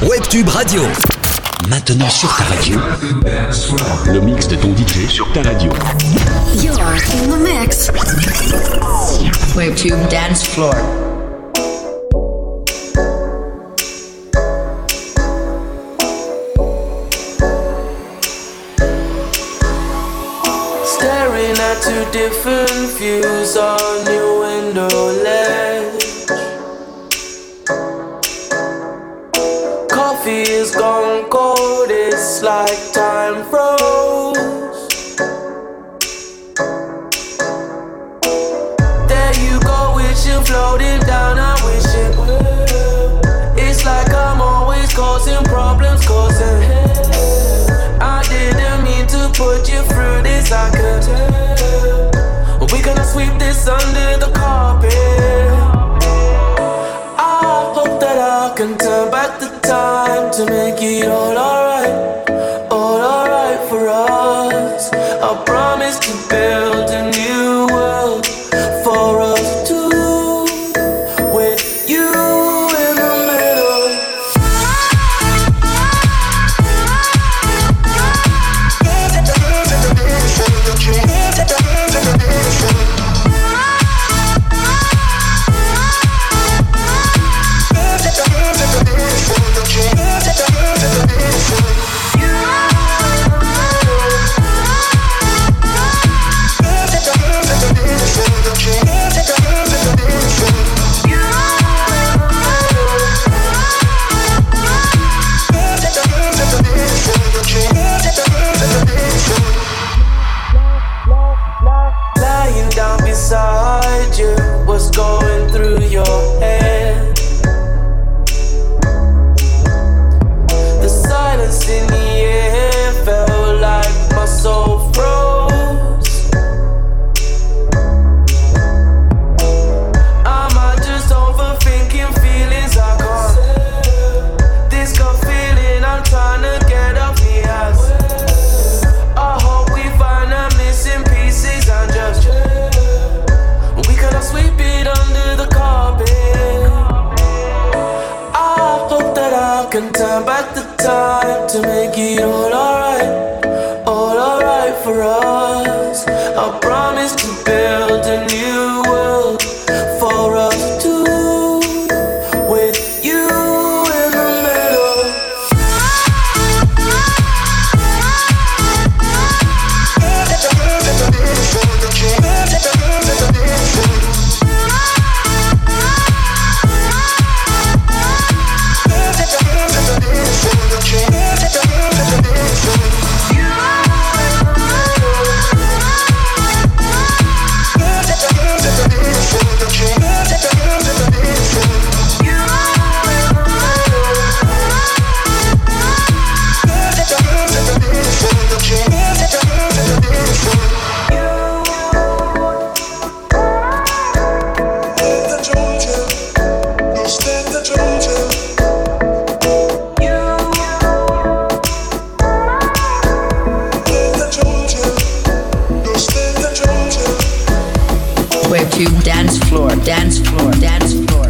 Webtube Radio. Maintenant sur ta radio. Le mix de ton DJ sur ta radio. You're in the mix. Webtube Dance Floor. Staring at two different views on your window ledge. Coffee is gone cold, it's like time froze. There you go, wishing floating down, I wish it. It's like I'm always causing problems, causing. I didn't mean to put you through this, I could tell. We gonna sweep this under the carpet. To make it all alright, all alright for us. I promise to build Floor. Dance Floor. Dance Floor. Dance Floor.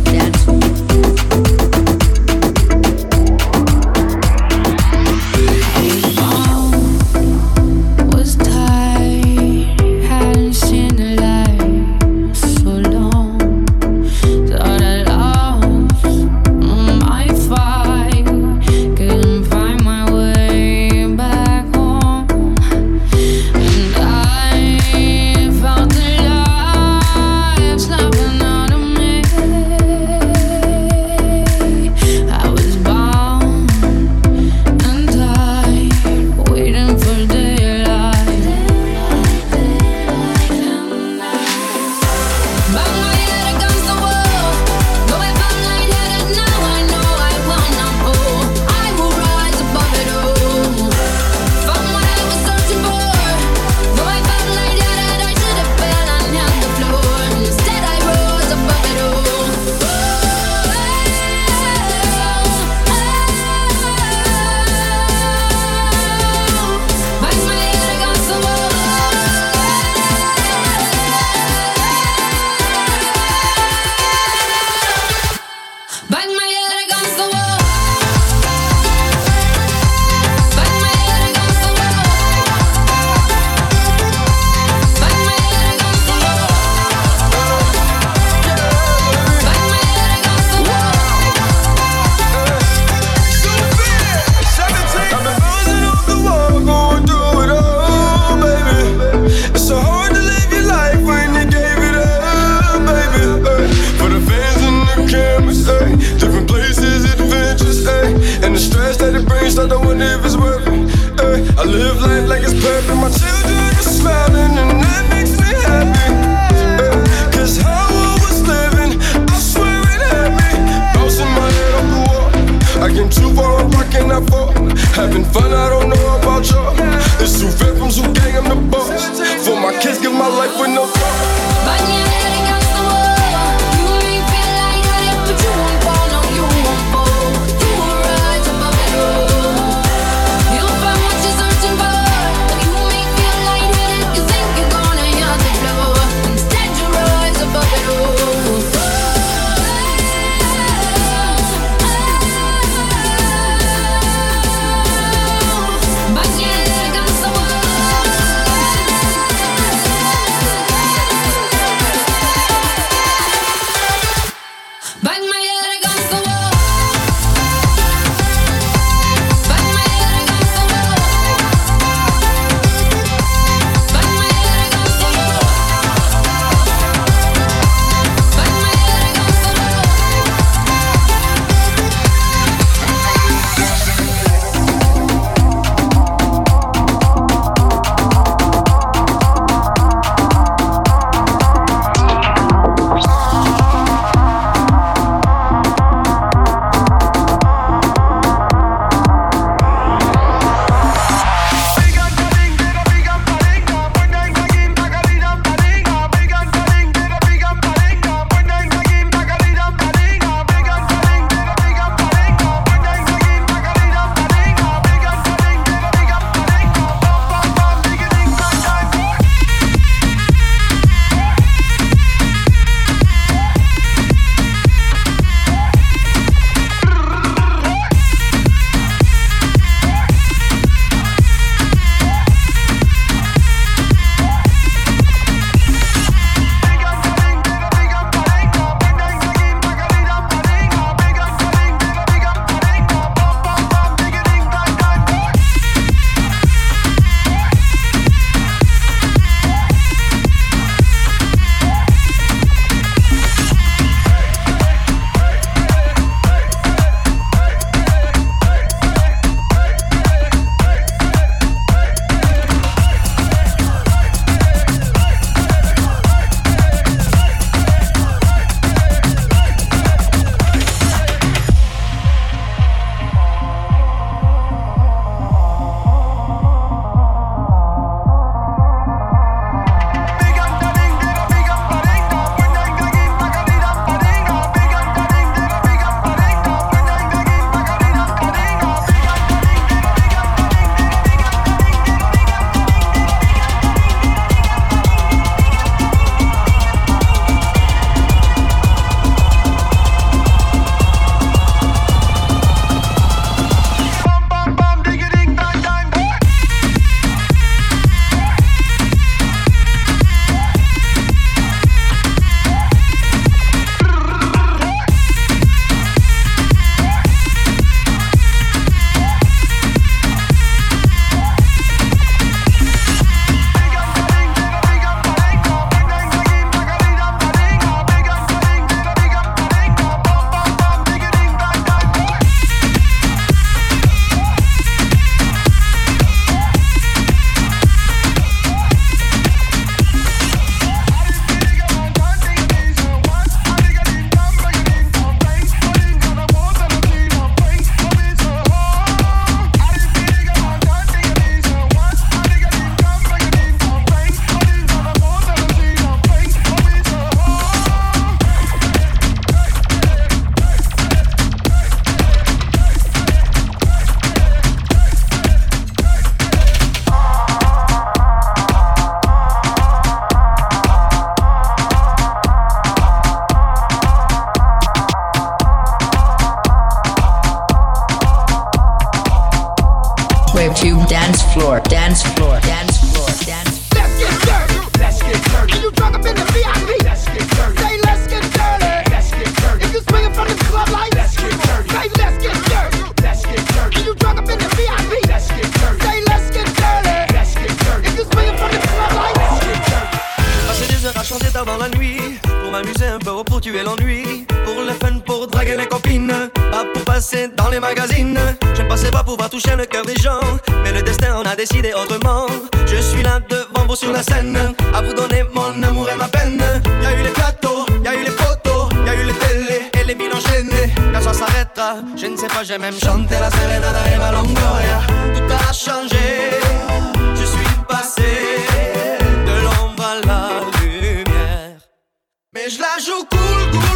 Décidé autrement. Je suis là devant vous sur la scène. À vous donner mon amour et ma peine. Y a eu les plateaux, y a eu les photos, y a eu les télés et les villes enchaînées. Quand ça s'arrêtera, je ne sais pas, j'ai même chanté la Serenata et ma Longoria. Tout a changé. Je suis passé de l'ombre à la lumière. Mais je la joue cool, cool,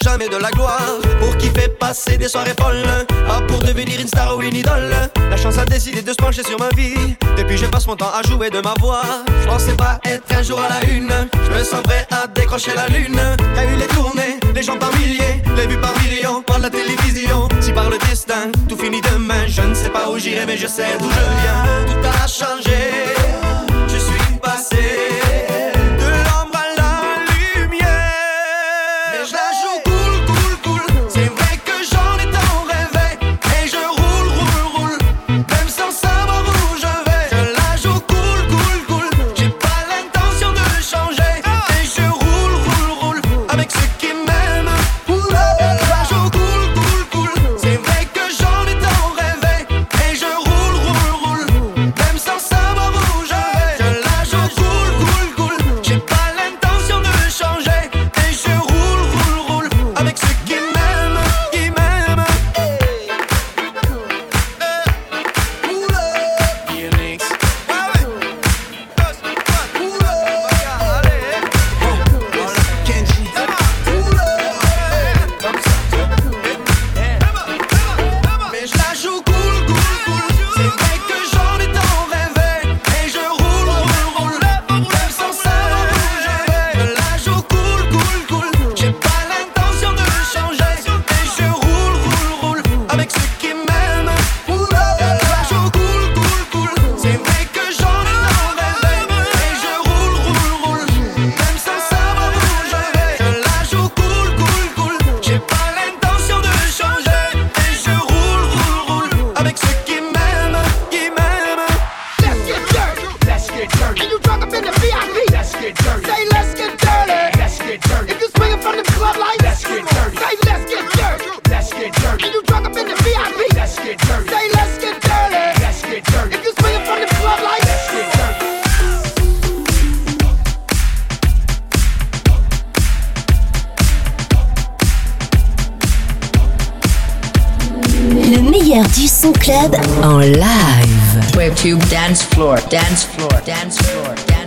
Jamais de la gloire. Pour kiffer, passer des soirées folles. Pas pour devenir une star ou une idole. La chance a décidé de se pencher sur ma vie. Depuis, je passe mon temps à jouer de ma voix. Je pensais pas être un jour à la une. Je me sens prêt à décrocher la lune. Y'a eu les tournées, les gens par milliers, les vues par millions, par la télévision. Si par le destin, tout finit demain. Je ne sais pas où j'irai, mais je sais d'où je viens. Tout a changé. Club en live. Webtube dance floor, dance floor, dance floor, dance floor.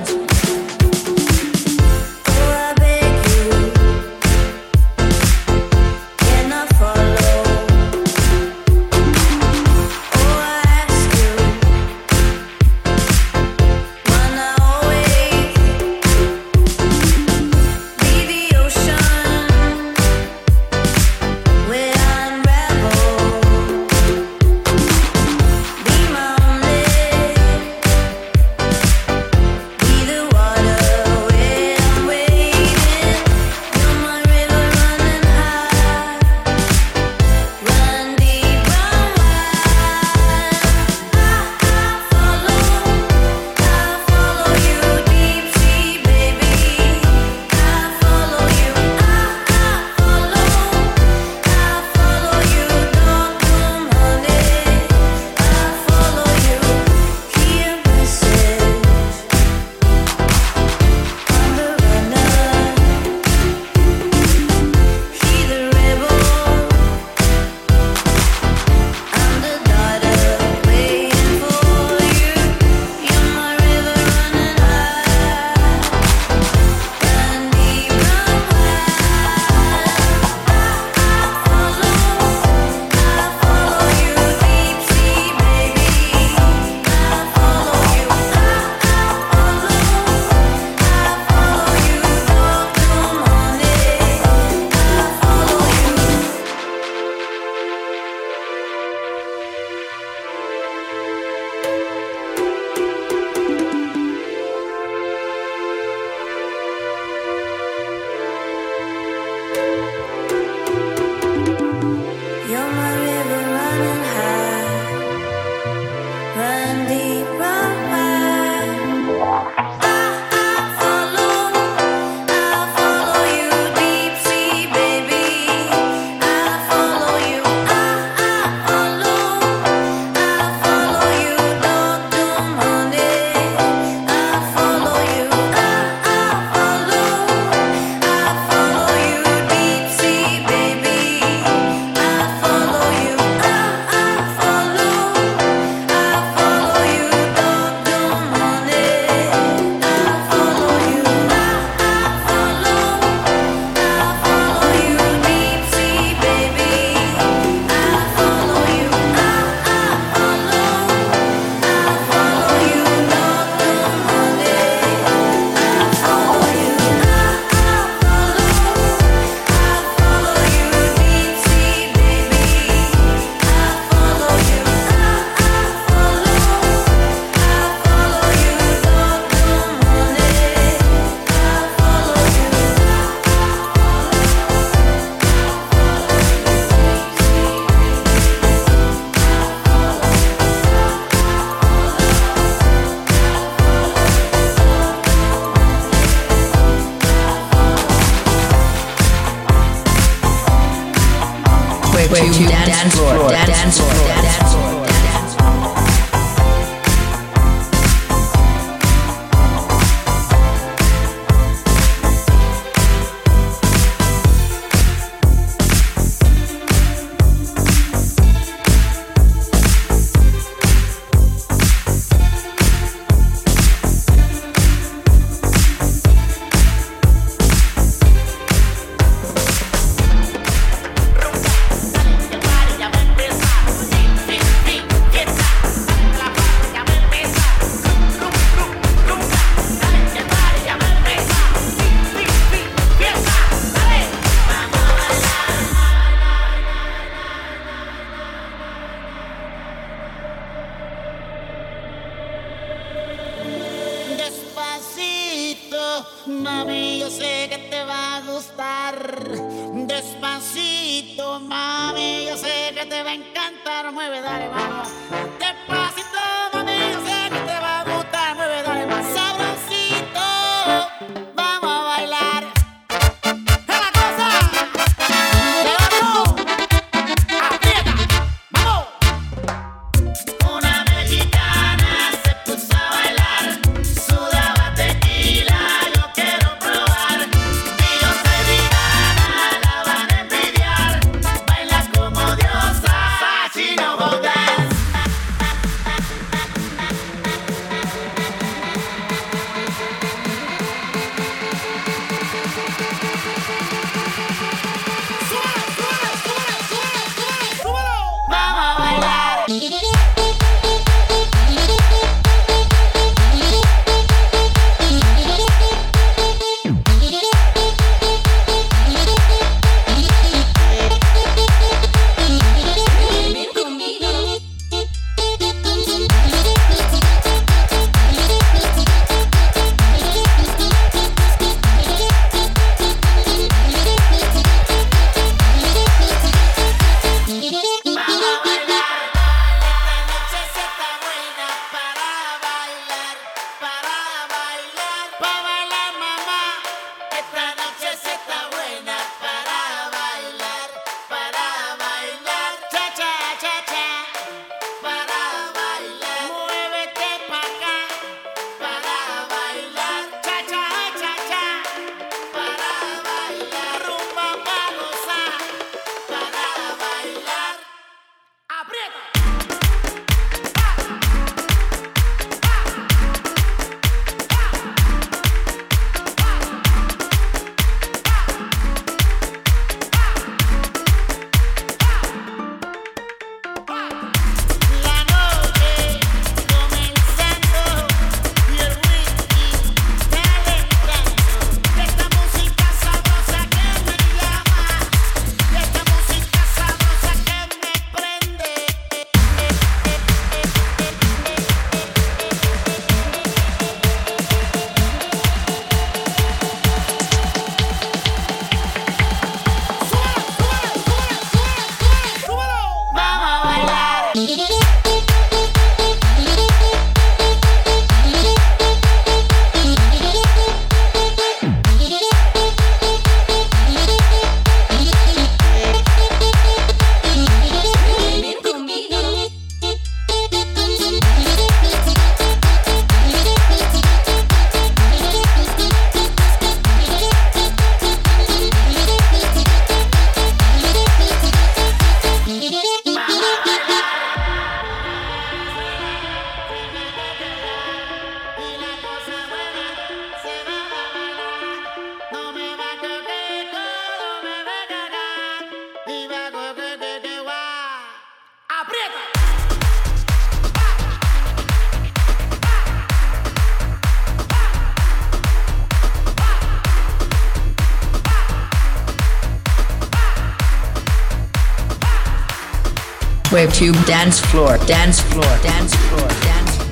Webtube dance floor, dance floor, dance floor, dance floor.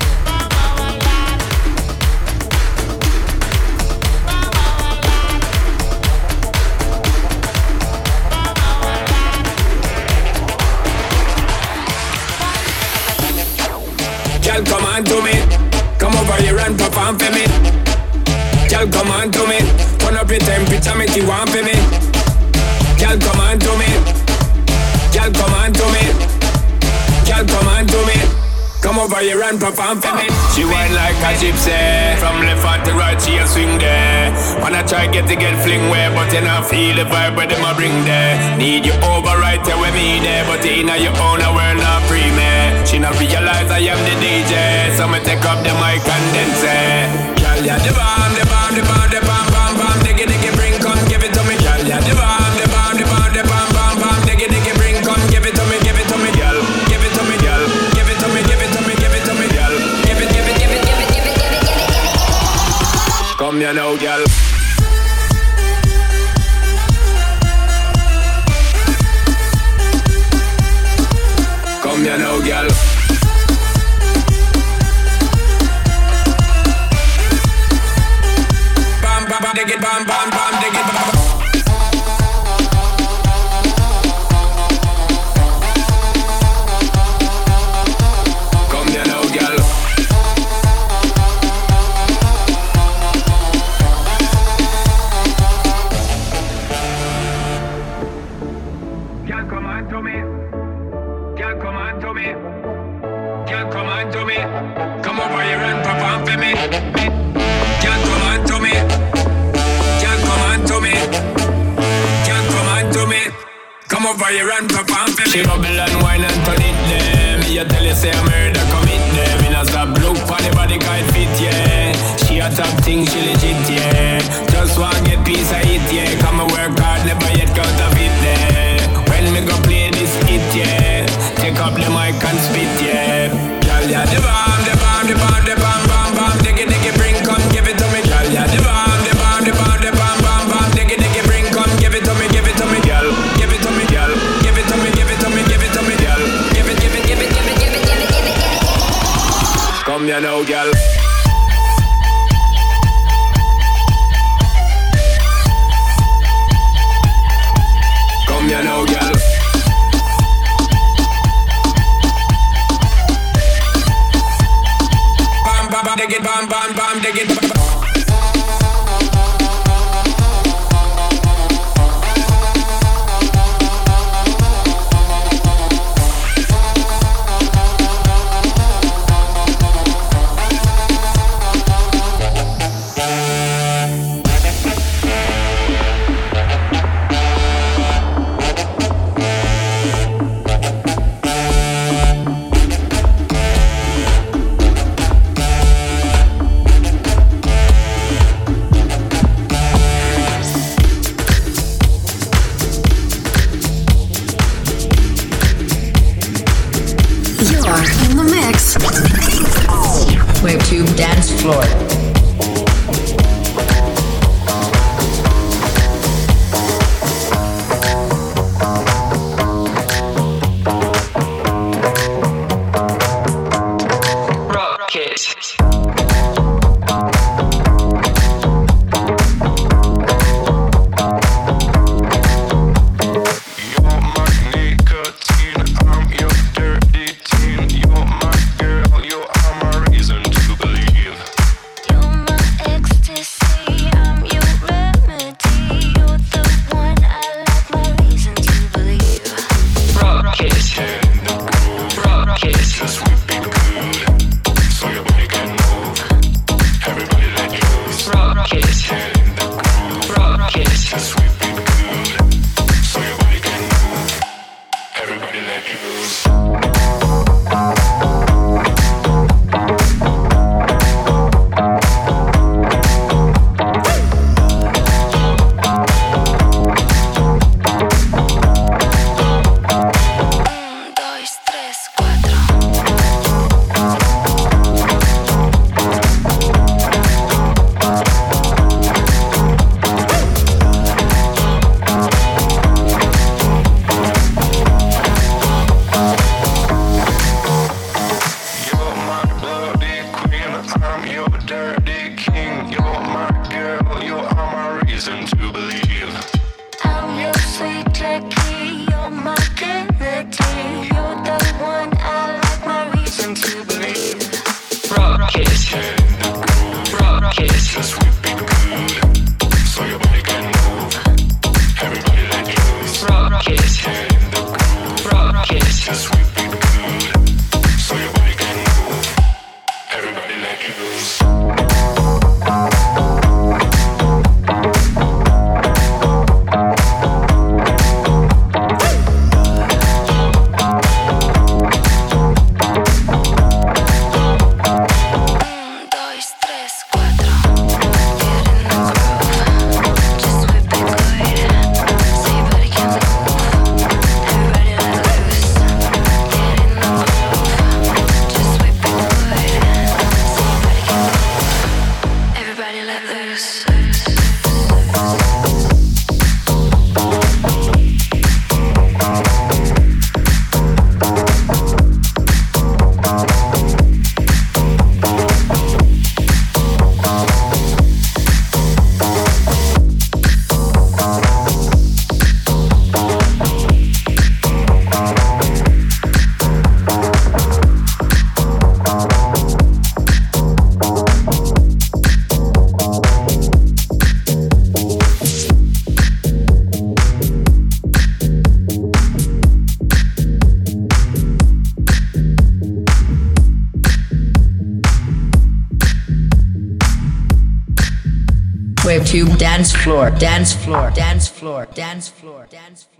Girl, come on to me. Come over here and perform for me. Girl, come on to me. Turn up your temperature, make you want for over here and perform for me. She whine like a gypsy. From left hand to right, she a swing there. Wanna try get to get fling where, but you not feel the vibe where them a bring there. Need you over right there with me there, but in your own world not free me. She not realize I am the DJ, so me take up the mic and then say, Girl, yeah, the bomb, the bomb, the bomb, the bomb, bomb, bomb, them, you know, girl. Come, you know, girl. Bam, bam, bam, get bam, bam. you know, girl. Come you know, girl. Bam, bam, bam, dig it, bam, bam, bam, dig it. Bam, bam. Webtube dance floor. Floor, dance floor, dance floor, dance floor, dance floor.